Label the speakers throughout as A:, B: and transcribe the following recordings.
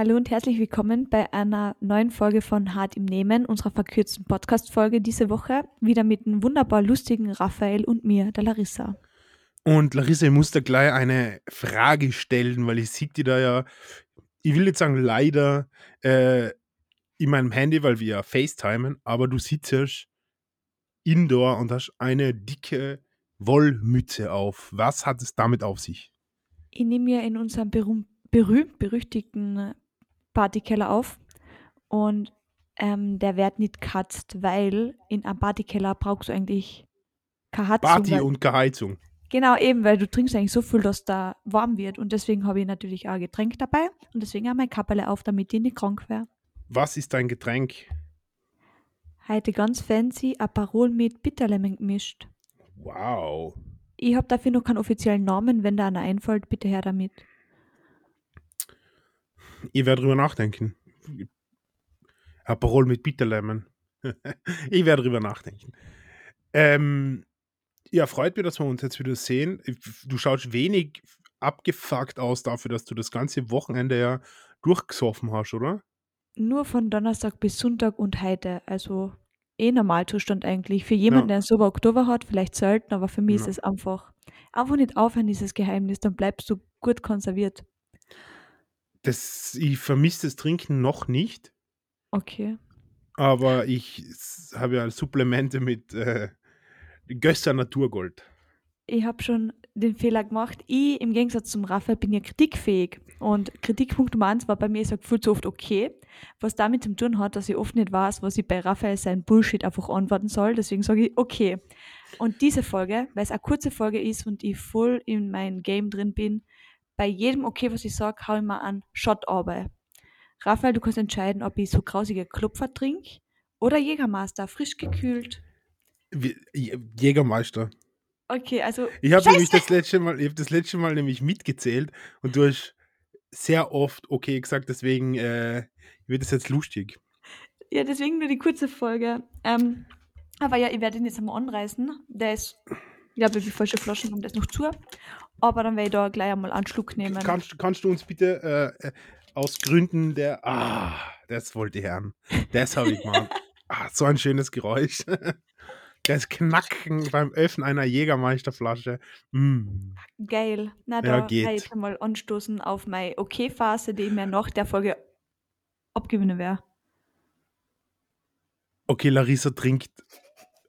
A: Hallo und herzlich willkommen bei einer neuen Folge von Hart im Nehmen, unserer verkürzten Podcast-Folge diese Woche. Wieder mit einem wunderbar lustigen Raphael und mir, der Larissa.
B: Und Larissa, ich muss da gleich eine Frage stellen, weil ich sehe die da ja, ich will jetzt sagen leider, äh, in meinem Handy, weil wir ja FaceTimen, aber du sitzt ja indoor und hast eine dicke Wollmütze auf. Was hat es damit auf sich?
A: Ich nehme mir in unserem berühmt berüchtigten Partykeller auf und ähm, der wird nicht gekatzt, weil in einem Partykeller brauchst du eigentlich
B: keine Heizung. Party und keine Heizung.
A: Genau, eben, weil du trinkst eigentlich so viel, dass da warm wird. Und deswegen habe ich natürlich auch ein Getränk dabei und deswegen auch mein Kapperle auf, damit ich nicht krank wäre.
B: Was ist dein Getränk?
A: Heute ganz fancy Aperol mit Bitterlemon gemischt.
B: Wow.
A: Ich habe dafür noch keinen offiziellen Namen. Wenn da einer einfällt, bitte her damit.
B: Ich werde drüber nachdenken. Aperol mit Bitterlemon. ich werde drüber nachdenken. Ähm, ja, freut mich, dass wir uns jetzt wieder sehen. Du schaust wenig abgefuckt aus dafür, dass du das ganze Wochenende ja durchgesoffen hast, oder?
A: Nur von Donnerstag bis Sonntag und heute. Also eh Normalzustand eigentlich. Für jemanden, ja. der einen super Oktober hat, vielleicht selten, aber für mich ja. ist es einfach, einfach nicht aufhören, dieses Geheimnis, dann bleibst du gut konserviert.
B: Das, ich vermisse das Trinken noch nicht.
A: Okay.
B: Aber ich habe ja Supplemente mit äh, Gösser Naturgold.
A: Ich habe schon den Fehler gemacht. Ich, im Gegensatz zum Raphael, bin ja kritikfähig. Und Kritikpunkt Nummer eins war bei mir, ich sage viel zu oft okay. Was damit zu tun hat, dass ich oft nicht weiß, was ich bei Raphael sein Bullshit einfach antworten soll. Deswegen sage ich okay. Und diese Folge, weil es eine kurze Folge ist und ich voll in mein Game drin bin, bei jedem okay, was ich sage, hau ich mal an Shot Arbeit. Raphael, du kannst entscheiden, ob ich so grausige Klopfer trinke oder Jägermeister, frisch gekühlt.
B: Jägermeister.
A: Okay, also.
B: Ich habe nämlich das letzte Mal, ich habe das letzte Mal nämlich mitgezählt und du hast sehr oft okay gesagt, deswegen äh, wird es jetzt lustig.
A: Ja, deswegen nur die kurze Folge. Ähm, aber ja, ich werde ihn jetzt einmal anreißen. Der ist, ich glaube, wie falsche Flaschen und der ist noch zu. Aber dann werde ich da gleich einmal einen Schluck nehmen.
B: Kannst, kannst du uns bitte äh, äh aus Gründen der. Ah, das wollte ich hören. Das habe ich gemacht. ah, so ein schönes Geräusch. Das Knacken beim Öffnen einer Jägermeisterflasche. Mm.
A: Geil. Na, da ja, geht. ich mal anstoßen auf meine Okay-Phase, die ich mir nach der Folge abgewinnen werde.
B: Okay, Larissa trinkt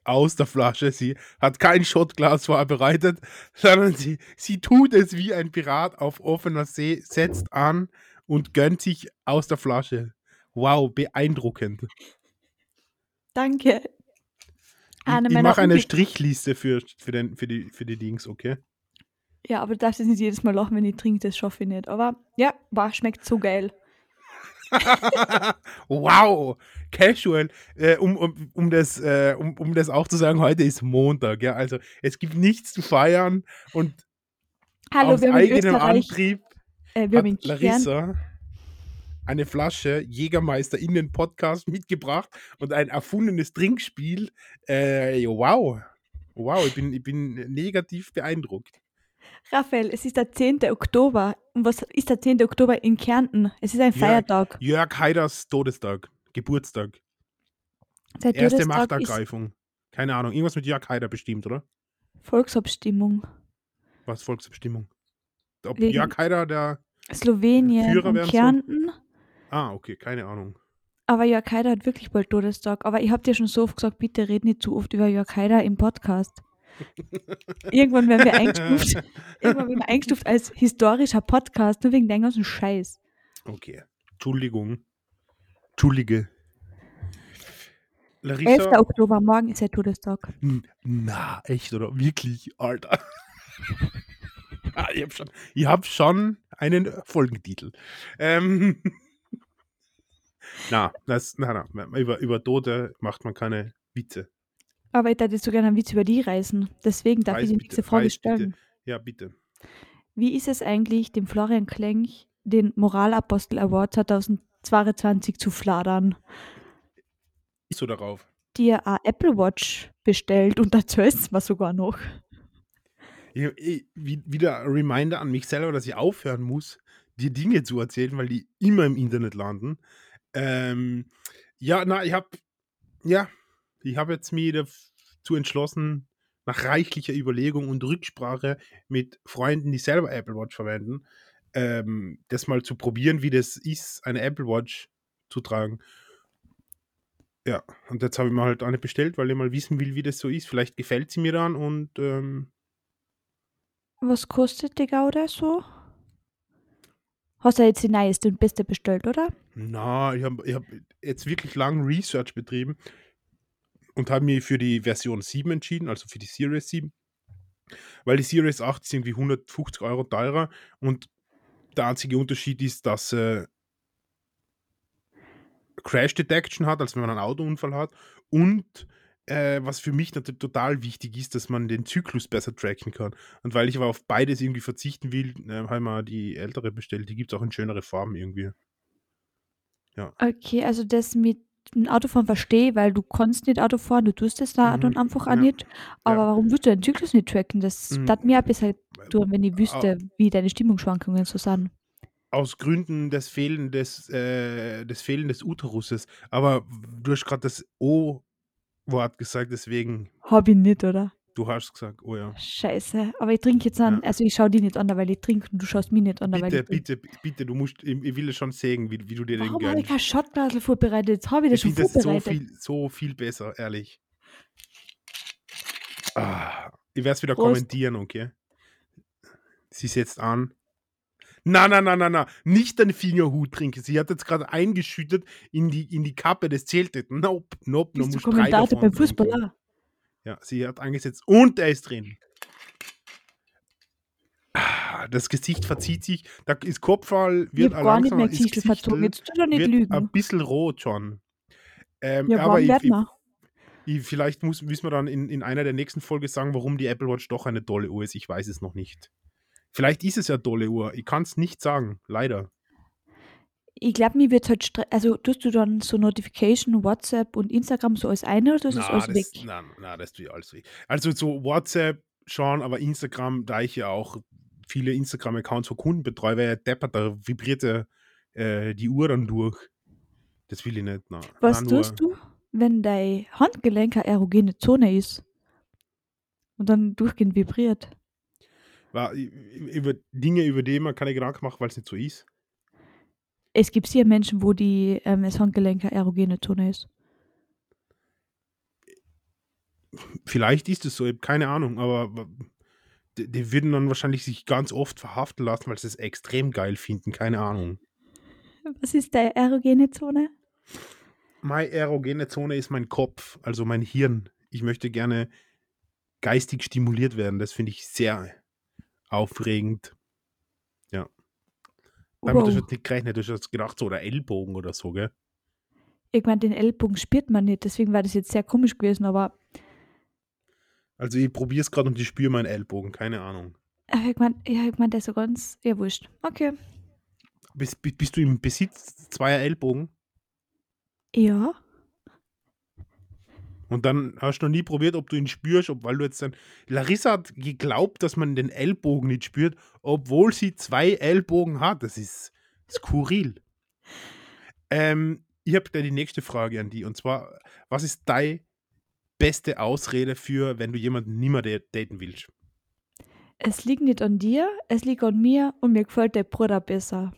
B: aus der Flasche. Sie hat kein Shotglas vorbereitet, sondern sie, sie tut es wie ein Pirat auf offener See, setzt an und gönnt sich aus der Flasche. Wow, beeindruckend.
A: Danke.
B: Eine ich mache eine Strichliste für, für, den, für, die, für die Dings, okay?
A: Ja, aber du darfst jetzt nicht jedes Mal lachen, wenn ich trinke, das schaffe ich nicht. Aber ja, war, schmeckt so geil.
B: wow, casual. Äh, um, um, um, das, äh, um, um das auch zu sagen, heute ist Montag. Ja? Also es gibt nichts zu feiern und
A: Hallo, aus eigenem
B: Antrieb
A: äh, hat
B: Larissa eine Flasche Jägermeister in den Podcast mitgebracht und ein erfundenes Trinkspiel. Äh, wow. Wow, ich bin, ich bin negativ beeindruckt.
A: Raphael, es ist der 10. Oktober. Und was ist der 10. Oktober in Kärnten? Es ist ein Feiertag.
B: Jörg, Jörg Haiders Todestag, Geburtstag. Der Erste Todestag Machtergreifung. Keine Ahnung, irgendwas mit Jörg Haider bestimmt, oder?
A: Volksabstimmung.
B: Was Volksabstimmung? Ob Wegen Jörg Haider der
A: Slowenien Führer und Kärnten. So?
B: Ah, okay, keine Ahnung.
A: Aber Jörg Haider hat wirklich bald Todestag. Aber ich habe dir schon so oft gesagt, bitte red nicht zu oft über Jörg Haider im Podcast. Irgendwann werden wir eingestuft, irgendwann werden wir eingestuft als historischer Podcast, nur wegen deinem ganzen Scheiß.
B: Okay. Entschuldigung. Entschuldige.
A: Larissa, 11. Oktober, morgen ist der Todestag.
B: Na, echt, oder? Wirklich, Alter. ich habe schon, hab schon einen Folgentitel. Ähm, na, das, na, na, über, über Tote macht man keine Witze.
A: Aber ich hätte so gerne einen Witz über die reisen. Deswegen darf Reis, ich die nächste Frage Reis, stellen.
B: Bitte. Ja, bitte.
A: Wie ist es eigentlich, dem Florian Klench den Moralapostel Award 2022 zu fladern?
B: Ist so darauf?
A: Dir eine Apple Watch bestellt und dazu ist es sogar noch.
B: Ich, ich, wieder ein Reminder an mich selber, dass ich aufhören muss, dir Dinge zu erzählen, weil die immer im Internet landen. Ähm, ja, na, ich habe ja, ich habe jetzt mir dazu entschlossen, nach reichlicher Überlegung und Rücksprache mit Freunden, die selber Apple Watch verwenden, ähm, das mal zu probieren, wie das ist, eine Apple Watch zu tragen. Ja, und jetzt habe ich mir halt eine bestellt, weil ich mal wissen will, wie das so ist. Vielleicht gefällt sie mir dann und ähm,
A: Was kostet die Gaude so? Hast du jetzt die neueste und beste bestellt, oder?
B: na, ich habe ich hab jetzt wirklich lang Research betrieben und habe mich für die Version 7 entschieden, also für die Series 7. Weil die Series 8 ist irgendwie 150 Euro teurer und der einzige Unterschied ist, dass äh, Crash Detection hat, als wenn man einen Autounfall hat. Und äh, was für mich natürlich total wichtig ist, dass man den Zyklus besser tracken kann. Und weil ich aber auf beides irgendwie verzichten will, äh, habe ich mal die ältere bestellt. Die gibt es auch in schönere Farben irgendwie.
A: Okay, also das mit dem Autofahren verstehe, weil du kannst nicht Auto fahren, du tust das da
B: Mhm,
A: dann einfach auch
B: ja,
A: nicht. Aber
B: ja.
A: warum willst du den Zyklus nicht tracken? Das
B: Mhm.
A: tat mir ein bisschen tun, wenn ich wüsste, wie deine Stimmungsschwankungen so sind.
B: Aus Gründen des Fehlen des, äh, des Fehlen des Uteruses. Aber du hast gerade das O-Wort gesagt, deswegen,
A: Hab ich nicht, oder?
B: Du hast gesagt, oh ja.
A: Scheiße. Aber ich trinke jetzt an,
B: Ja.
A: also ich schaue dich nicht an, weil ich trinke und du schaust mich nicht an, weil
B: Bitte,
A: ich trinke.
B: bitte, bitte, du musst, ich, ich will es schon sehen, wie, wie du dir den
A: Warum habe ich
B: gönnst.
A: kein Shotglasel vorbereitet? Jetzt habe ich das
B: Ich
A: schon
B: finde das so
A: vorbereitet.
B: viel, so viel besser, ehrlich. Ah, ich werde es wieder
A: Prost.
B: kommentieren, okay? Sie setzt an. Na, na, na, na, na. Nicht deinen Fingerhut trinken. Sie hat jetzt gerade eingeschüttet in die, in die Kappe. Das zählt nicht. Nope, nope.
A: Bist du Kommentator beim Fußball?
B: Ja, sie hat angesetzt und er ist drin. Ah, Das Gesicht verzieht sich. Da ist Kopfball,
A: Ich
B: wird
A: habe gar nicht mehr
B: ist
A: Gesichtel verzogen.
B: Gesichtel,
A: Jetzt tu doch nicht
B: wird ein
A: lügen.
B: bisschen rot schon. Ähm,
A: Ja,
B: aber ich, ich, ich, vielleicht muss, müssen wir dann in, in einer der nächsten Folgen sagen, warum die Apple Watch doch eine tolle Uhr ist. Ich weiß es noch nicht. Vielleicht ist es ja eine tolle Uhr. Ich kann es nicht sagen, leider.
A: Ich glaube, mir wird halt also tust du dann so Notification, WhatsApp und Instagram so als eine oder das
B: Na,
A: alles
B: das,
A: weg?
B: na, na, das tue ich alles weg. Also so WhatsApp schon, aber Instagram, da ich ja auch viele Instagram-Accounts von Kunden betreue, weil ja deppert, da vibriert ja, äh, die Uhr dann durch. Das will ich nicht. Na,
A: Was
B: na,
A: tust du, wenn dein Handgelenk eine erogene Zone ist und dann durchgehend vibriert?
B: Über Dinge, über die man keine Gedanken macht, weil es nicht so ist.
A: Es gibt hier Menschen, wo die, ähm, das Handgelenk eine erogene Zone ist.
B: Vielleicht ist es so, ich habe keine Ahnung, aber die, die würden dann wahrscheinlich sich ganz oft verhaften lassen, weil sie es extrem geil finden. Keine Ahnung.
A: Was ist deine erogene Zone?
B: Meine erogene Zone ist mein Kopf, also mein Hirn. Ich möchte gerne geistig stimuliert werden. Das finde ich sehr aufregend. Damit hast du
A: Wow.
B: jetzt nicht gerechnet, du hast gedacht, so oder Ellbogen oder so, gell?
A: Ich meine, den Ellbogen spürt man nicht, deswegen war das jetzt sehr komisch gewesen, aber,
B: Also ich probiere es gerade und ich spüre meinen Ellbogen, keine Ahnung.
A: aber ich meine, ja, ich mein, der ist so ganz, ja, wurscht. Okay.
B: Bist bist du im Besitz zweier Ellbogen?
A: Ja.
B: Und dann hast du noch nie probiert, ob du ihn spürst, ob, weil du jetzt dann. Larissa hat geglaubt, dass man den Ellbogen nicht spürt, obwohl sie zwei Ellbogen hat. Das ist skurril. Ähm, ich habe da die nächste Frage an die. Und zwar, was ist deine beste Ausrede für, wenn du jemanden nicht mehr daten willst?
A: Es liegt nicht an dir, es liegt an mir und mir gefällt der Bruder besser.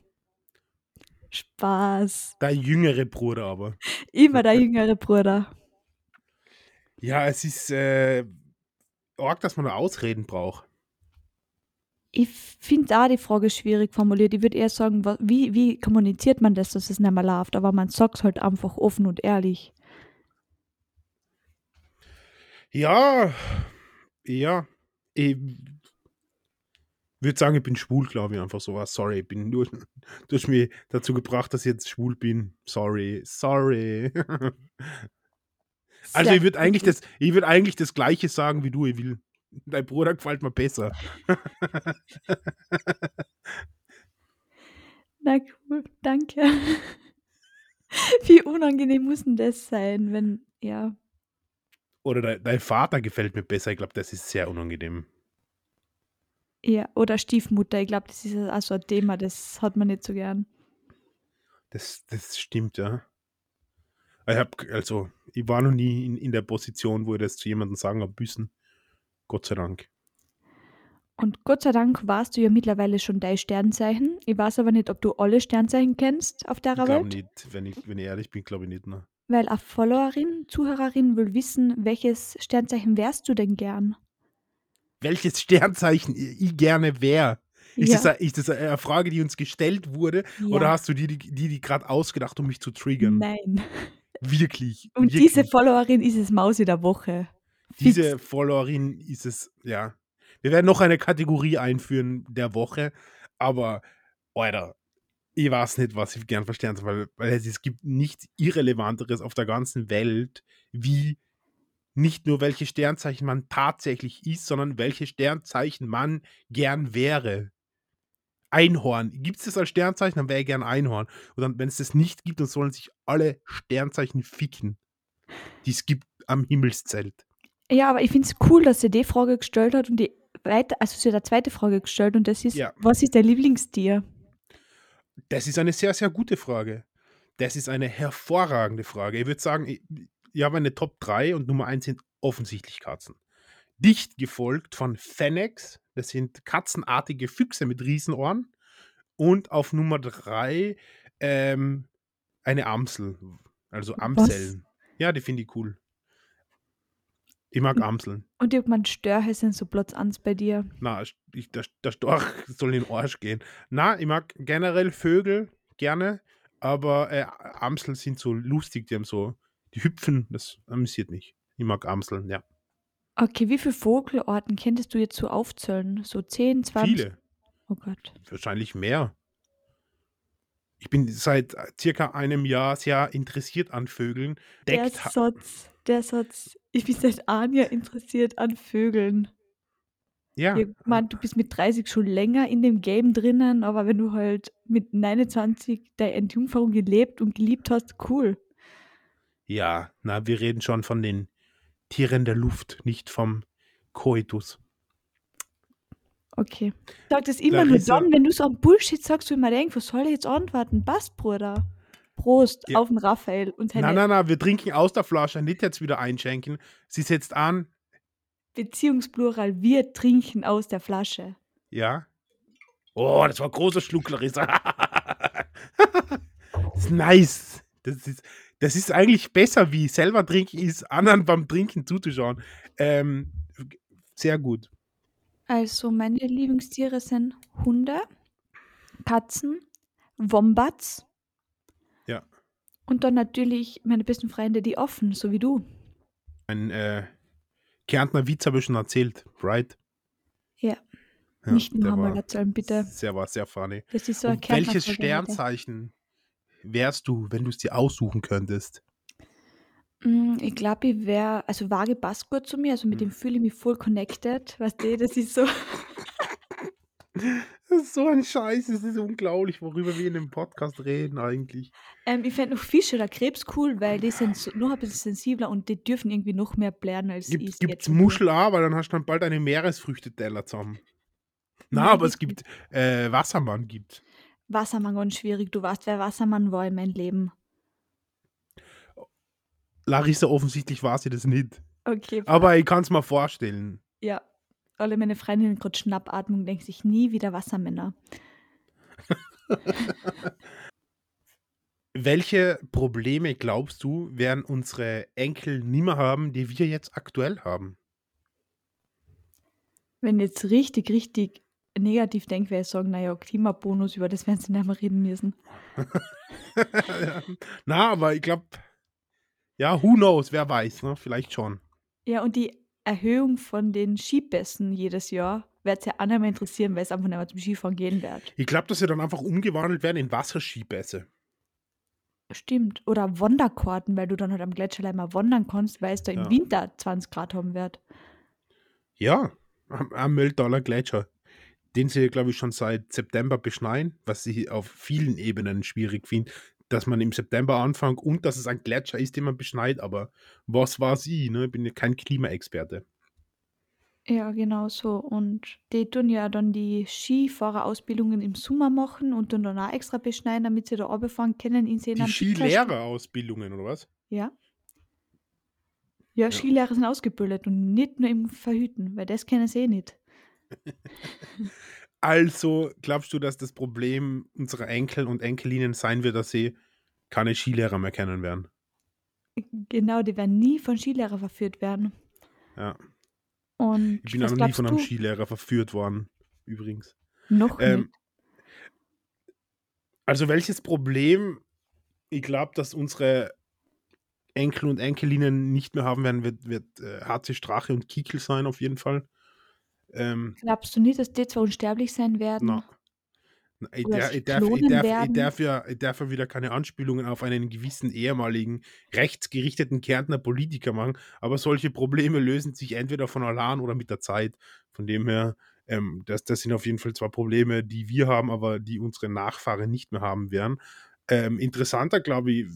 A: Spaß.
B: Dein jüngere Bruder aber.
A: Immer der jüngere Bruder.
B: Ja, es ist äh, arg, dass man da Ausreden braucht.
A: Ich finde auch die Frage schwierig formuliert. Ich würde eher sagen, wie, wie kommuniziert man das, dass es nicht mehr läuft? Aber man sagt es halt einfach offen und ehrlich.
B: Ja, ja. Ich würde sagen, ich bin schwul, glaube ich, einfach so. Sorry, ich bin nur, du hast mich dazu gebracht, dass ich jetzt schwul bin. Sorry, sorry. Also ich würde eigentlich das, ich würde eigentlich das Gleiche sagen wie du. Ich will, dein Bruder gefällt mir besser.
A: Na cool, danke. Wie unangenehm muss denn das sein, wenn, ja.
B: Oder dein, dein Vater gefällt mir besser. Ich glaube, das ist sehr unangenehm.
A: Ja, oder Stiefmutter. Ich glaube, das ist auch so ein Thema, das hat man nicht so gern.
B: Das, das stimmt, ja. Ich hab, also, ich war noch nie in, in der Position, wo ich das zu jemandem sagen habe müssen. Gott sei Dank.
A: Und Gott sei Dank warst du ja mittlerweile schon dein Sternzeichen. Ich weiß aber nicht, ob du alle Sternzeichen kennst auf der
B: Ich glaube
A: Welt.
B: nicht, wenn ich, wenn ich ehrlich bin, glaube ich nicht. Ne?
A: Weil eine Followerin, Zuhörerin will wissen, welches Sternzeichen wärst du denn gern?
B: Welches Sternzeichen ich gerne wäre? Ist,
A: ja,
B: das, eine- ist das eine Frage, die uns gestellt wurde?
A: ja.
B: Oder hast du die, die, die gerade ausgedacht, um mich zu triggern?
A: Nein.
B: Wirklich.
A: Und
B: wirklich.
A: diese Followerin ist es Mausi der Woche. Fix.
B: Diese Followerin ist es, ja. Wir werden noch eine Kategorie einführen der Woche, aber, Alter, ich weiß nicht, was ich gern verstehen soll, weil, weil es, es gibt nichts Irrelevanteres auf der ganzen Welt, wie nicht nur welche Sternzeichen man tatsächlich ist, sondern welche Sternzeichen man gern wäre. Einhorn. Gibt es das als Sternzeichen, dann wäre ich gern Einhorn. Und dann, wenn es das nicht gibt, dann sollen sich alle Sternzeichen ficken, die es gibt am Himmelszelt.
A: Ja, aber ich finde es cool, dass sie die Frage gestellt hat und die weiter, also sie hat eine zweite Frage gestellt und das ist,
B: Ja.
A: was ist dein Lieblingstier?
B: Das ist eine sehr, sehr gute Frage. Das ist eine hervorragende Frage. Ich würde sagen, ich, ich habe eine Top 3 und Nummer 1 sind offensichtlich Katzen. Dicht gefolgt von Fennecs, das sind katzenartige Füchse mit Riesenohren. Und auf Nummer 3 ähm, eine Amsel, also Amseln. Ja, die finde ich cool. Ich mag Amseln.
A: Und ich gemeint, Störche sind so Platz 1 bei dir.
B: Na, ich, der, der Storch soll in den Arsch gehen. Na, ich mag generell Vögel gerne, aber äh, Amseln sind so lustig, die haben so, die hüpfen, das amüsiert mich. Ich mag Amseln, ja.
A: Okay, wie viele Vogelarten könntest du jetzt so aufzählen? So 10, 20?
B: Viele,
A: Oh Gott.
B: wahrscheinlich mehr. Ich bin seit circa einem Jahr sehr interessiert an Vögeln.
A: Der
B: Deckt,
A: Satz, der Satz, ich bin seit einem Jahr interessiert an Vögeln.
B: ja,
A: Ich meine, du bist mit 30 schon länger in dem Game drinnen, aber wenn du halt mit 29 deine Entjungferung gelebt und geliebt hast, cool.
B: ja, na, wir reden schon von den Tieren der Luft, nicht vom Koitus.
A: Okay. Sag das immer nur
B: Larissa-
A: dann, wenn du so ein Bullshit sagst, wo ich mir denke, was soll ich jetzt antworten? Passt, Bruder. Prost
B: Ja.
A: auf den Raphael und seine
B: Nein, nein, nein, wir trinken aus der Flasche, nicht jetzt wieder einschenken. Sie setzt an,
A: Beziehungsplural. Wir trinken aus der Flasche.
B: Ja. Oh, das war ein großer Schluck, Larissa. das ist nice. Das ist, das ist eigentlich besser, wie selber trinken ist, anderen beim Trinken zuzuschauen. Ähm, sehr gut.
A: Also, meine Lieblingstiere sind Hunde, Katzen, Wombats.
B: Ja.
A: Und dann natürlich meine besten Freunde, die offen, so wie du.
B: Ein äh, Kärntner Witz habe ich schon erzählt, right?
A: Ja.
B: Ja,
A: Nicht
B: war
A: erzählen, bitte.
B: Sehr, war sehr funny.
A: Das ist so ein
B: Und welches Sternzeichen wärst du, wenn du es dir aussuchen könntest?
A: Mm, Ich glaube, ich wäre, also Waage passt gut zu mir, also mit dem fühle ich mich voll connected. Weißt du, das ist so.
B: Das ist so ein Scheiß, es ist unglaublich, worüber wir in dem Podcast reden eigentlich.
A: Ähm, ich fände noch Fische oder Krebs cool, weil die sind noch ein bisschen sensibler und die dürfen irgendwie noch mehr blären als
B: Gibt,
A: ich.
B: gibt's Muschel auch, weil dann hast du dann bald eine Meeresfrüchteteller zusammen. Na,
A: Nein,
B: aber es gibt äh, Wassermann gibt.
A: Wassermann ganz schwierig. Du weißt, wer Wassermann war in meinem Leben.
B: Larissa offensichtlich war sie das nicht.
A: Okay.
B: Aber ich kann es mir vorstellen.
A: Ja. Alle meine Freundinnen gerade Schnappatmung, denken sich nie wieder Wassermänner.
B: Welche Probleme glaubst du, werden unsere Enkel nimmer haben, die wir jetzt aktuell haben?
A: Wenn jetzt richtig, richtig negativ denke, wäre ich sagen, naja, Klimabonus, über das werden sie nicht mehr reden müssen.
B: Na, aber ich glaube, ja, who knows, wer weiß, ne? vielleicht schon.
A: Ja, und die Erhöhung von den Skipässen jedes Jahr wird es ja auch nicht mehr interessieren, weil es einfach nicht mehr zum Skifahren gehen wird.
B: Ich glaube, dass sie dann einfach umgewandelt werden in Wasserskipässe.
A: Stimmt. Oder Wanderkarten, weil du dann halt am Gletscher mal wandern kannst, weil es da im
B: Ja.
A: Winter 20 Grad haben wird.
B: Ja, am, am Mölltaler Gletscher. Den sie, glaube ich, schon seit September beschneien, was ich auf vielen Ebenen schwierig finde, dass man im September anfängt und dass es ein Gletscher ist, den man beschneit, aber was war sie? Ne? Ich bin ja kein Klimaexperte.
A: Ja, genau so. Und die tun ja dann die Skifahrerausbildungen im Sommer machen und dann auch extra beschneiden, damit sie da runterfahren können in
B: Die. Skilehrerausbildungen, oder was?
A: Ja. Ja,
B: Ja.
A: Skilehrer sind ausgebildet und nicht nur im Verhüten, weil das kennen sie eh nicht.
B: Also glaubst du, dass das Problem unserer Enkel und Enkelinnen sein wird, dass sie keine Skilehrer mehr kennen werden?
A: Genau, die werden nie von Skilehrer verführt werden.
B: Ja.
A: Und
B: Ich bin auch noch nie von einem
A: du?
B: Skilehrer verführt worden, übrigens.
A: Noch
B: Ähm,
A: nicht.
B: Also welches Problem ich glaube, dass unsere Enkel und Enkelinnen nicht mehr haben werden, wird, wird äh, HC Strache und Kickel sein, auf jeden Fall. Ähm,
A: Glaubst du nicht, dass die zwar unsterblich sein werden?
B: na, Ich, der, ich, darf, ich, darf, ich, darf ja, ich darf ja wieder keine Anspielungen auf einen gewissen ehemaligen rechtsgerichteten Kärntner Politiker machen, aber solche Probleme lösen sich entweder von allein oder mit der Zeit. Von dem her, ähm, das, das sind auf jeden Fall zwar Probleme, die wir haben, aber die unsere Nachfahren nicht mehr haben werden. Ähm, interessanter, glaube ich,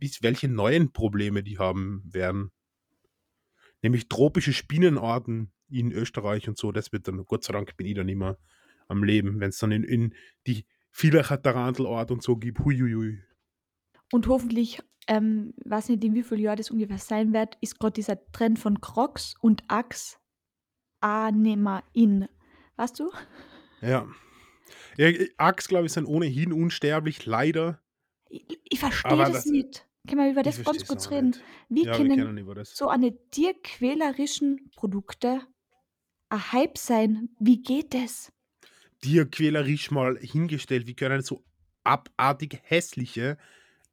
B: ist, welche neuen Probleme die haben werden. Nämlich tropische Spinnenarten in Österreich und so. Das wird dann, Gott sei Dank, bin ich dann immer am Leben, wenn es dann in, in die Villacher Tarantelort und so gibt. Huiuiui.
A: Und hoffentlich, ähm, weiß nicht, in wie viel Jahr das ungefähr sein wird, ist gerade dieser Trend von Crocs und Axe mehr in. Weißt du?
B: Ja. ja Axt, glaube ich, sind ohnehin unsterblich, leider.
A: Ich, ich verstehe das,
B: das-
A: nicht. Können wir über
B: Ich
A: das ganz kurz
B: auch
A: reden?
B: nicht.
A: Wie
B: Ja, wir
A: können
B: über das.
A: so eine tierquälerischen Produkte ein Hype sein? Wie geht das?
B: dir quälerisch mal hingestellt, wie können so abartig hässliche,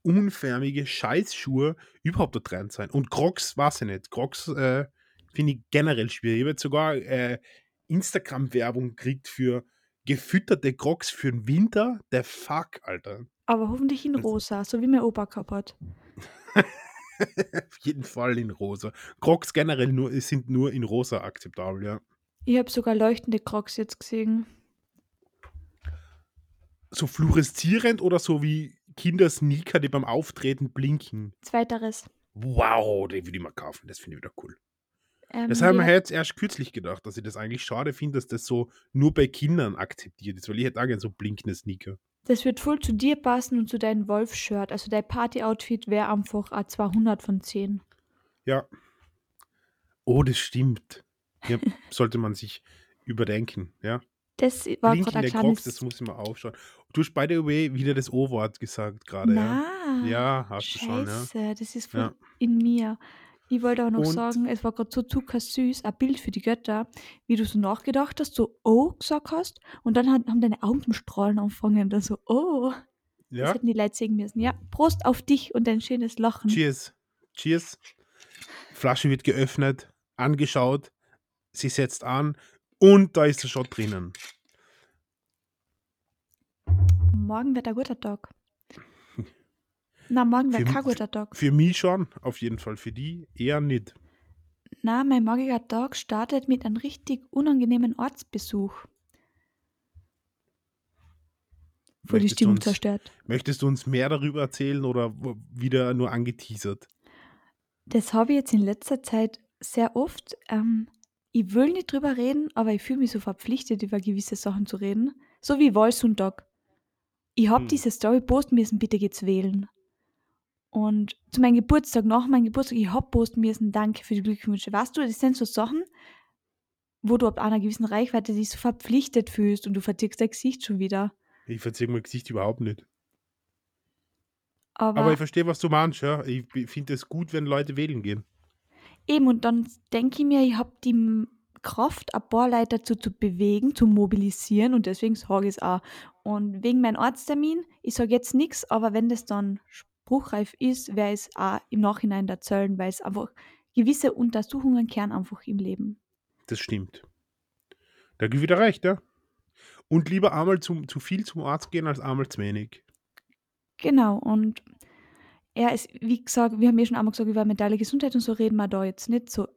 B: unförmige Scheißschuhe überhaupt da drin sein? Und Crocs, weiß ich nicht. Crocs äh, finde ich generell schwierig. Ich habe jetzt sogar äh, Instagram-Werbung gekriegt für gefütterte Crocs für den Winter. Der Fuck, Alter.
A: Aber hoffentlich in rosa, so wie mein Opa gehabt hat.
B: Auf jeden Fall in rosa. Crocs generell nur, sind nur in rosa akzeptabel, ja.
A: Ich habe sogar leuchtende Crocs jetzt gesehen.
B: So fluoreszierend oder so wie Kindersneaker, die beim Auftreten blinken.
A: Zweiteres.
B: Wow, den würde ich mal kaufen. Das finde ich wieder cool.
A: Ähm,
B: Das habe ich
A: ja,
B: mir jetzt erst kürzlich gedacht, dass ich das eigentlich schade finde, dass das so nur bei Kindern akzeptiert ist, weil ich hätte auch gerne so blinkende Sneaker.
A: Das wird voll zu dir passen und zu deinem Wolf-Shirt. Also dein Party-Outfit wäre einfach ein 200 von 10.
B: Ja. Oh, das stimmt. Ja, sollte man sich überdenken, ja.
A: Das war gerade ein
B: Blinkende Crocs,
A: kleines...
B: das muss ich mal aufschauen. Du hast, by the way, wieder das O-Wort gesagt gerade, ja. Ja, hast du schon, ja.
A: Scheiße, das ist voll
B: Ja.
A: in mir. Ich wollte auch noch
B: Und-
A: sagen, es war gerade so zuckersüß, ein Bild für die Götter, wie du so nachgedacht hast, so oh gesagt hast und dann haben deine Augen zum Strahlen angefangen. Dann so oh, das
B: Ja,
A: hätten die Leute sehen müssen. Ja, Prost auf dich und dein schönes Lachen.
B: cheers. Cheers. Flasche wird geöffnet, angeschaut, sie setzt an und da ist der Shot drinnen.
A: Morgen wird ein guter Tag. Na, morgen
B: Für
A: kein guter Tag.
B: Für mich schon, auf jeden Fall. Für die eher nicht.
A: Na, mein morgiger Tag startet mit einem richtig unangenehmen Ortsbesuch. Wo die Stimmung
B: uns-
A: zerstört.
B: Möchtest du uns mehr darüber erzählen oder wieder nur angeteasert?
A: Das habe ich jetzt in letzter Zeit sehr oft. Ähm, ich will nicht drüber reden, aber ich fühle mich so verpflichtet, über gewisse Sachen zu reden. So wie Wahlsonntag. Ich habe
B: Hm.
A: diese Story posten müssen, bitte geht's wählen. Und zu meinem Geburtstag, nach meinem Geburtstag, ich habe posten müssen, danke für die Glückwünsche. Weißt du, das sind so Sachen, wo du ab einer gewissen Reichweite dich so verpflichtet fühlst und du verziehst dein Gesicht schon wieder.
B: Ich verziehe mein Gesicht überhaupt nicht.
A: Aber,
B: Aber ich verstehe, was du meinst, ja. Ich finde es gut, wenn Leute wählen gehen.
A: Eben, und dann denke ich mir, ich habe die Kraft, ein paar Leute dazu zu bewegen, zu mobilisieren und deswegen sage ich es auch. Und wegen meinem Arzttermin, ich sage jetzt nichts, aber wenn das dann spruchreif ist, werde ich es auch im Nachhinein erzählen, weil es einfach gewisse Untersuchungen kehren einfach im Leben.
B: Das stimmt. Da gibt wieder recht, ja. Und lieber einmal zum, zu viel zum Arzt gehen, als einmal zu wenig.
A: Genau, und er ist, wie gesagt, wir haben ja schon einmal gesagt, über mentale Gesundheit und so reden wir da jetzt nicht so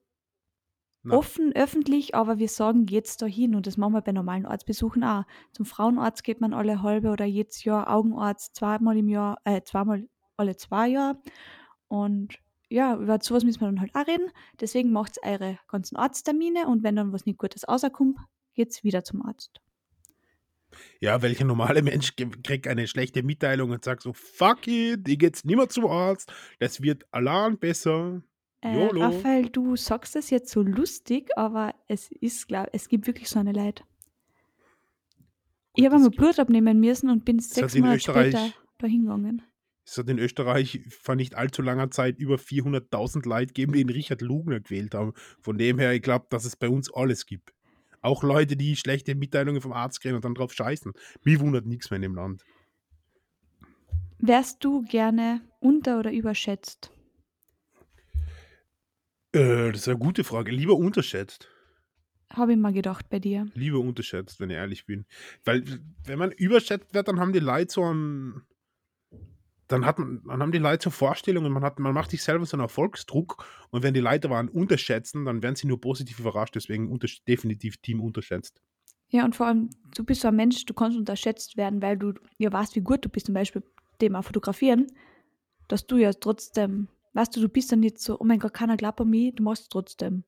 B: Na.
A: offen, öffentlich, aber wir sagen jetzt da hin und das machen wir bei normalen Arztbesuchen auch. Zum Frauenarzt geht man alle halbe oder jedes Jahr, Augenarzt zweimal im Jahr, äh, zweimal alle zwei Jahre und ja, über sowas müssen wir dann halt auch reden. Deswegen macht eure ganzen Arzttermine und wenn dann was nicht Gutes rauskommt, geht's wieder zum Arzt.
B: Ja, welcher normale Mensch kriegt eine schlechte Mitteilung und sagt so, fuck it, ich geht's nimmer zum Arzt, das wird allein besser.
A: Äh. Raphael, du sagst das jetzt so lustig, aber es ist, glaub, es gibt wirklich so eine Leid. Ich habe einmal Blut abnehmen müssen und bin sechs Monate später dahin gegangen.
B: Es hat in Österreich vor nicht allzu langer Zeit über 400.000 Leute gegeben, die den Richard Lugner gewählt haben. Von dem her, ich glaube, dass es bei uns alles gibt. Auch Leute, die schlechte Mitteilungen vom Arzt kriegen und dann drauf scheißen. Mich wundert nichts mehr in dem Land.
A: Wärst du gerne unter- oder überschätzt?
B: Äh, das ist eine gute Frage. Lieber unterschätzt.
A: Habe ich mal gedacht bei dir.
B: Lieber unterschätzt, wenn ich ehrlich bin. Weil, wenn man überschätzt wird, dann haben die Leute so einen. Dann, hat man, dann haben die Leute so Vorstellungen, man, hat, man macht sich selber so einen Erfolgsdruck und wenn die Leute waren unterschätzen, dann werden sie nur positiv überrascht, deswegen definitiv Team unterschätzt.
A: Ja, und vor allem, du bist so ein Mensch, du kannst unterschätzt werden, weil du ja weißt, wie gut du bist, zum Beispiel Thema Fotografieren, dass du ja trotzdem, weißt du, du bist dann nicht so, oh mein Gott, keiner glaubt an mich, du machst es trotzdem.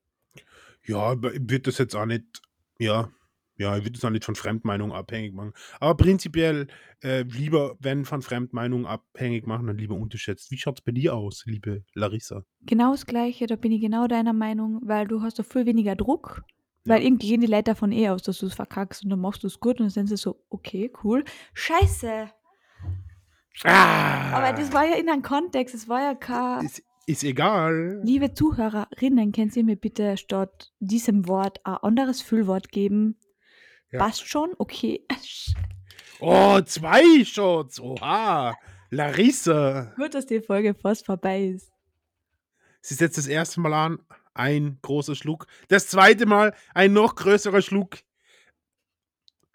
B: Ja, würde das jetzt auch nicht, ja, ja, ich würde das auch nicht von Fremdmeinung abhängig machen. Aber prinzipiell äh, lieber, wenn von Fremdmeinung abhängig machen, dann lieber unterschätzt. Wie schaut es bei dir aus, liebe Larissa?
A: Genau das Gleiche, da bin ich genau deiner Meinung, weil du hast doch viel weniger Druck, weil
B: Ja.
A: irgendwie gehen die Leute davon eh aus, dass du es verkackst und dann machst du es gut und dann sind sie so, okay, cool. Scheiße!
B: Ah,
A: Aber das war ja in einem Kontext, es war ja kein...
B: ist, ist egal.
A: Liebe Zuhörerinnen, könnt ihr mir bitte statt diesem Wort ein anderes Füllwort geben?
B: Ja.
A: Passt schon? Okay.
B: Oh, zwei Shots. Oha. Larissa.
A: Gut, dass die Folge fast vorbei ist.
B: Sie setzt das erste Mal an. Ein großer Schluck. Das zweite Mal ein noch größerer Schluck.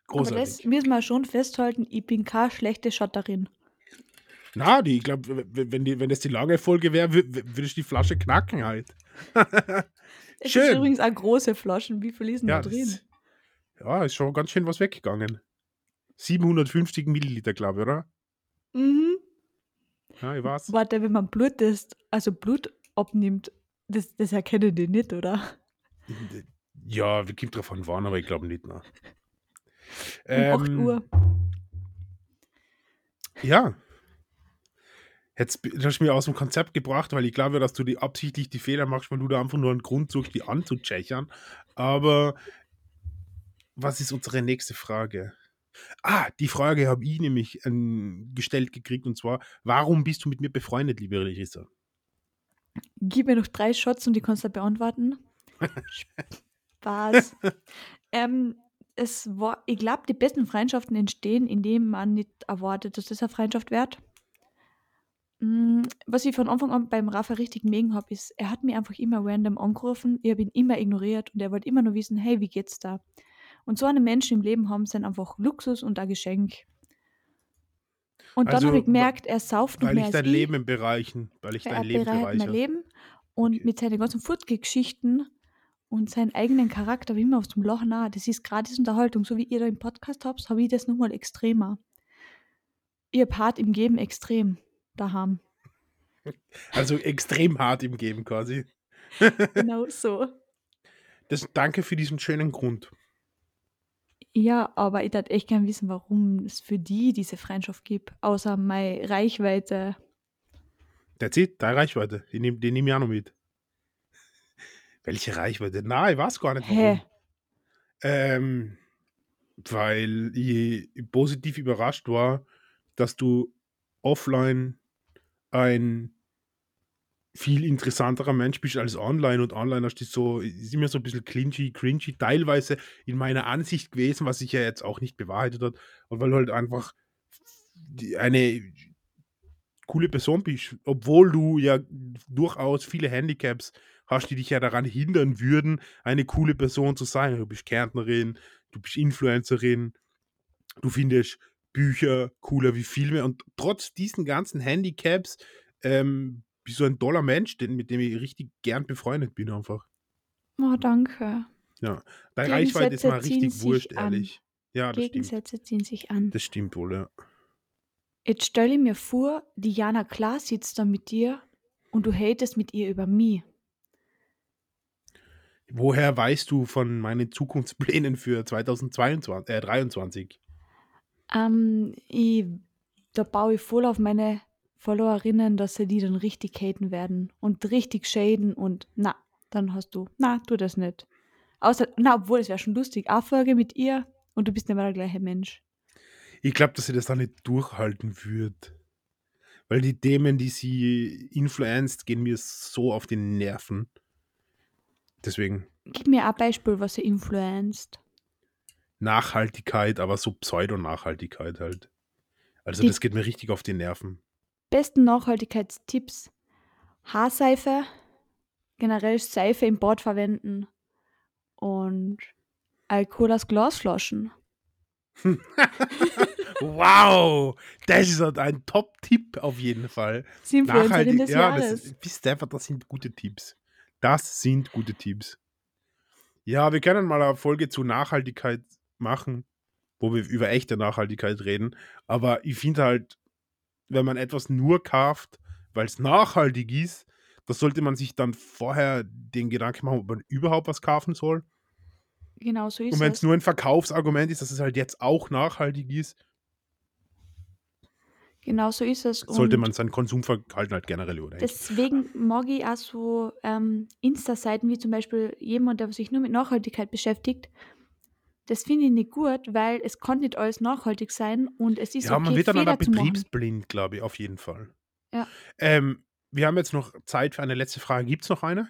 A: Aber das
B: Großartig.
A: müssen wir schon festhalten, ich bin keine schlechte Schotterin.
B: Na, die, ich glaube, wenn, die- wenn das die lange Folge wäre, wür- wür- würde ich die Flasche knacken halt.
A: Es
B: Schön.
A: ist übrigens auch große Flaschen. Wie viel ist denn
B: Ja,
A: da drin?
B: Ja, ist schon ganz schön was weggegangen. 750 Milliliter, glaube ich, oder?
A: Mhm.
B: Ja, ich weiß.
A: Warte, wenn man Blut ist, also Blut abnimmt, das, das erkennen die nicht, oder?
B: Ja, wir gibt drauf an, wann, aber ich glaube nicht. Ne.
A: Um 8 Uhr.
B: Ja. Jetzt hast du mir aus dem Konzept gebracht, weil ich glaube, dass du die absichtlich die Fehler machst, weil du da einfach nur einen Grund suchst, die anzutschechern. Aber was ist unsere nächste Frage? Ah, die Frage habe ich nämlich ähm, gestellt gekriegt und zwar: Warum bist du mit mir befreundet, liebe Larissa?
A: Gib mir noch drei Shots und die kannst du beantworten. Spaß. ähm, es war, ich glaube, die besten Freundschaften entstehen, indem man nicht erwartet, dass das eine Freundschaft wird. Mm, Was ich von Anfang an beim Rafa richtig mögen habe, ist, er hat mich einfach immer random angerufen, ich habe ihn immer ignoriert und er wollte immer nur wissen, hey, wie geht's da? Und so eine Menschen im Leben haben sind einfach Luxus und ein Geschenk. Und dann
B: Also,
A: habe ich gemerkt, er sauft noch
B: Weil
A: mehr
B: ich
A: als
B: dein
A: ich.
B: Leben bereichen, weil ich dein Leben
A: bereichert mein. Leben und
B: Okay.
A: mit seinen ganzen Furtgeschichten und seinen eigenen Charakter, wie immer auf dem Loch nah, das ist gratis Unterhaltung, so wie ihr da im Podcast habt, habe ich das nochmal extremer. Ihr Part im Geben extrem daheim.
B: Also extrem hart im Geben quasi.
A: Genau so.
B: Das, danke für diesen schönen Grund.
A: Ja, aber ich würde echt gern wissen, warum es für die diese Freundschaft gibt, außer meine Reichweite.
B: That's it, deine Reichweite. Die nehme nehm ich auch noch mit. Welche Reichweite? Nein, ich weiß gar nicht. warum.
A: Hä?
B: Ähm, weil ich positiv überrascht war, dass du offline ein viel interessanterer Mensch bist als online und online hast du so, ist immer so ein bisschen clingy, cringy, teilweise in meiner Ansicht gewesen, was sich ja jetzt auch nicht bewahrheitet hat, und weil du halt einfach eine coole Person bist, obwohl du ja durchaus viele Handicaps hast, die dich ja daran hindern würden, eine coole Person zu sein. Du bist Kärntnerin, du bist Influencerin, du findest Bücher cooler wie Filme und trotz diesen ganzen Handicaps ähm, bist du ein toller Mensch, den, mit dem ich richtig gern befreundet bin einfach.
A: Oh, danke.
B: Deine Reichweite ist mal richtig wurscht,
A: an.
B: ehrlich. Ja, das stimmt.
A: Gegensätze ziehen sich an.
B: Das stimmt wohl, ja.
A: Jetzt stelle ich mir vor, Diana Klaas sitzt da mit dir und du hatest mit ihr über mich.
B: Woher weißt du von meinen Zukunftsplänen für 2022, äh, 23?
A: Ähm, ich, da baue ich voll auf meine Followerinnen, dass sie die dann richtig haten werden und richtig schäden und na, dann hast du, na, tu das nicht. Außer, na, obwohl, es wäre schon lustig. Eine Folge mit ihr und du bist nicht mehr der gleiche Mensch.
B: Ich glaube, dass sie das dann nicht durchhalten wird. Weil die Themen, die sie influenzt, gehen mir so auf die Nerven. Deswegen
A: Gib mir ein Beispiel, was sie influenzt.
B: Nachhaltigkeit, aber so Pseudo-Nachhaltigkeit halt. Also
A: Die-
B: das geht mir richtig auf die Nerven.
A: Besten Nachhaltigkeitstipps. Haarseife, generell Seife im Bad verwenden und Alkohol aus Glasflaschen.
B: Wow, das ist halt ein Top-Tipp auf jeden Fall.
A: Sie Influencerin des
B: ja, das
A: Jahres.
B: ist, wisst einfach, das sind gute Tipps. Das sind gute Tipps. Ja, wir können mal eine Folge zu Nachhaltigkeit machen, wo wir über echte Nachhaltigkeit reden. Aber ich finde halt, wenn man etwas nur kauft, weil es nachhaltig ist, da sollte man sich dann vorher den Gedanken machen, ob man überhaupt was kaufen soll.
A: Genau so ist
B: Und wenn
A: es.
B: nur ein Verkaufsargument ist, dass es halt jetzt auch nachhaltig ist,
A: Genau so ist es.
B: sollte
A: Und
B: man sein Konsumverhalten halt generell überdenken.
A: Deswegen mag ich auch so ähm, Insta-Seiten wie zum Beispiel jemand, der sich nur mit Nachhaltigkeit beschäftigt. Das finde ich nicht gut, weil es kann nicht alles nachhaltig sein und es ist
B: Ja,
A: okay,
B: man wird dann
A: Fehler
B: aber betriebsblind, glaube ich, auf jeden Fall.
A: Ja.
B: Ähm, wir haben jetzt noch Zeit für eine letzte Frage. Gibt es noch eine?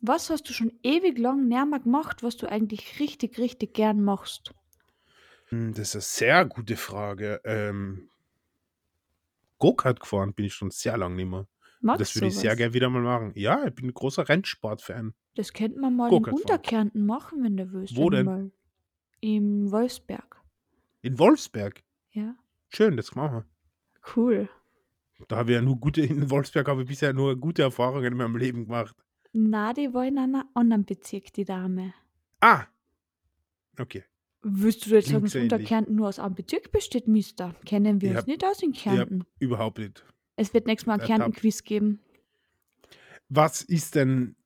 A: Was hast du schon ewig lang näher gemacht, was du eigentlich richtig, richtig gern machst?
B: Hm, Das ist eine sehr gute Frage. Ähm, Go-Kart gefahren bin ich schon sehr lange nicht mehr.
A: Magst
B: das würde ich sehr gerne wieder mal machen. Ja, ich bin ein großer Rennsport-Fan.
A: Das könnte man mal in. Unterkärnten machen, wenn du willst.
B: Wo denn?
A: Mal Im Wolfsberg.
B: In Wolfsberg.
A: Ja,
B: Schön, das machen wir.
A: cool.
B: Da habe ich ja nur gute, in Wolfsberg habe ich bisher nur gute Erfahrungen in meinem Leben gemacht.
A: Na, die war in einem anderen Bezirk, die Dame.
B: Ah! Okay.
A: Willst du jetzt sagen, dass. Unterkärnten nur aus einem Bezirk besteht, Mister? Kennen wir
B: Ich
A: uns
B: hab-
A: nicht aus in Kärnten.
B: überhaupt nicht.
A: Es wird nächstes Mal ein. Kärnten-Quiz geben.
B: Was ist denn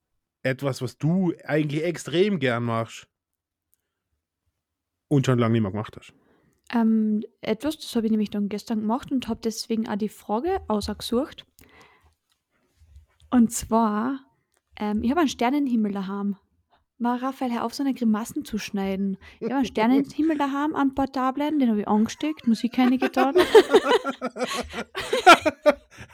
B: etwas, was du eigentlich extrem gern machst und schon lange nicht mehr gemacht hast?
A: Ähm, etwas, das habe ich nämlich dann gestern gemacht und habe deswegen auch die Frage ausgesucht. Und zwar, ähm, ich habe einen Sternenhimmel daheim. Mal Raphael, hör auf, so eine Grimassen zu schneiden. Ich habe einen Sternenhimmel daheim am Portablen, den habe ich angesteckt, Musik getan.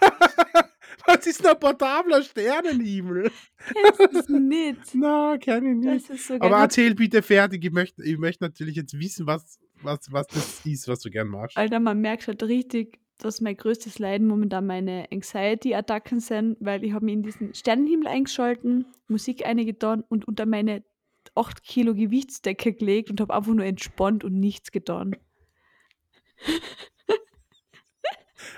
B: Was ist ein portabler Sternenhimmel?
A: das ist nicht.
B: Na, kenne ich nicht.
A: So
B: Aber erzähl bitte fertig. Ich möchte, ich möchte natürlich jetzt wissen, was, was, was das ist, was du gern machst.
A: Alter, man merkt halt richtig, dass mein größtes Leiden momentan meine Anxiety-Attacken sind, weil ich habe mich in diesen Sternenhimmel eingeschalten, Musik eingetan und unter meine 8 Kilo Gewichtsdecke gelegt und habe einfach nur entspannt und nichts getan.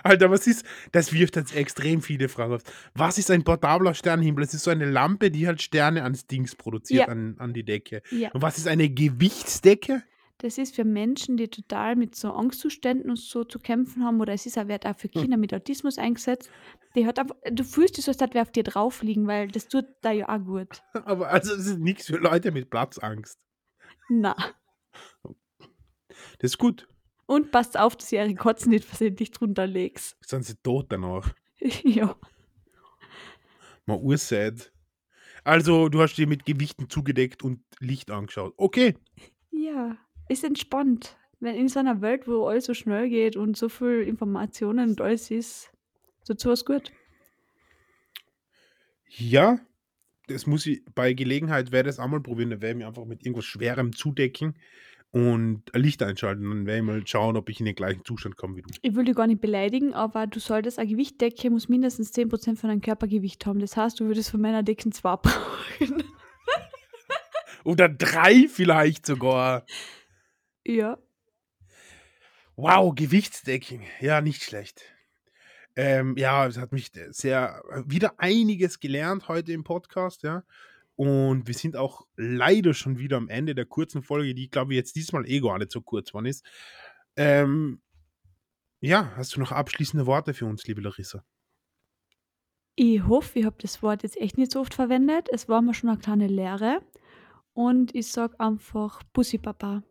B: Alter, was ist, das wirft jetzt extrem viele Fragen auf. Was ist ein portabler Sternenhimmel? Das ist so eine Lampe, die halt Sterne ans Dings produziert,
A: Ja.
B: an, an die Decke.
A: Ja,
B: Und was ist eine Gewichtsdecke?
A: das ist für Menschen, die total mit so Angstzuständen und so zu kämpfen haben, oder es ist auch wird auch für. Kinder mit Autismus eingesetzt. Die hat einfach, du fühlst dich so, als wer auf dir drauf liegen, weil das tut da ja auch gut.
B: Aber also, es ist nichts für Leute mit Platzangst.
A: Na.
B: Das ist gut.
A: Und passt auf, dass ihr ihre Kotzen nicht versehentlich drunter legst.
B: Sind sie tot danach?
A: ja.
B: Mal ursad. Also, du hast dir mit Gewichten zugedeckt und Licht angeschaut. Okay.
A: Ja, ist entspannt. Wenn in so einer Welt, wo alles so schnell geht und so viel Informationen und alles ist, so was gut.
B: Ja, das muss ich bei Gelegenheit werde ich es einmal probieren. Da werde ich mich einfach mit irgendwas Schwerem zudecken und ein Licht einschalten. Dann werde ich mal schauen, ob ich in den gleichen Zustand komme wie du.
A: Ich will dich gar nicht beleidigen, aber du solltest eine Gewichtdecke, muss mindestens 10% von deinem Körpergewicht haben. Das heißt, du würdest von meiner Decken zwei brauchen.
B: Oder drei vielleicht sogar.
A: ja.
B: Wow, Gewichtsdecking. Ja, nicht schlecht. Ähm, ja, es hat mich sehr wieder einiges gelernt heute im Podcast, ja. Und wir sind auch leider schon wieder am Ende der kurzen Folge, die, glaube ich, jetzt diesmal eh gar nicht so kurz waren ist. Ähm, ja, hast du noch abschließende Worte für uns, liebe Larissa?
A: Ich hoffe, ich habe das Wort jetzt echt nicht so oft verwendet. Es war mir schon eine kleine Lehre. Und ich sage einfach Bussi Papa.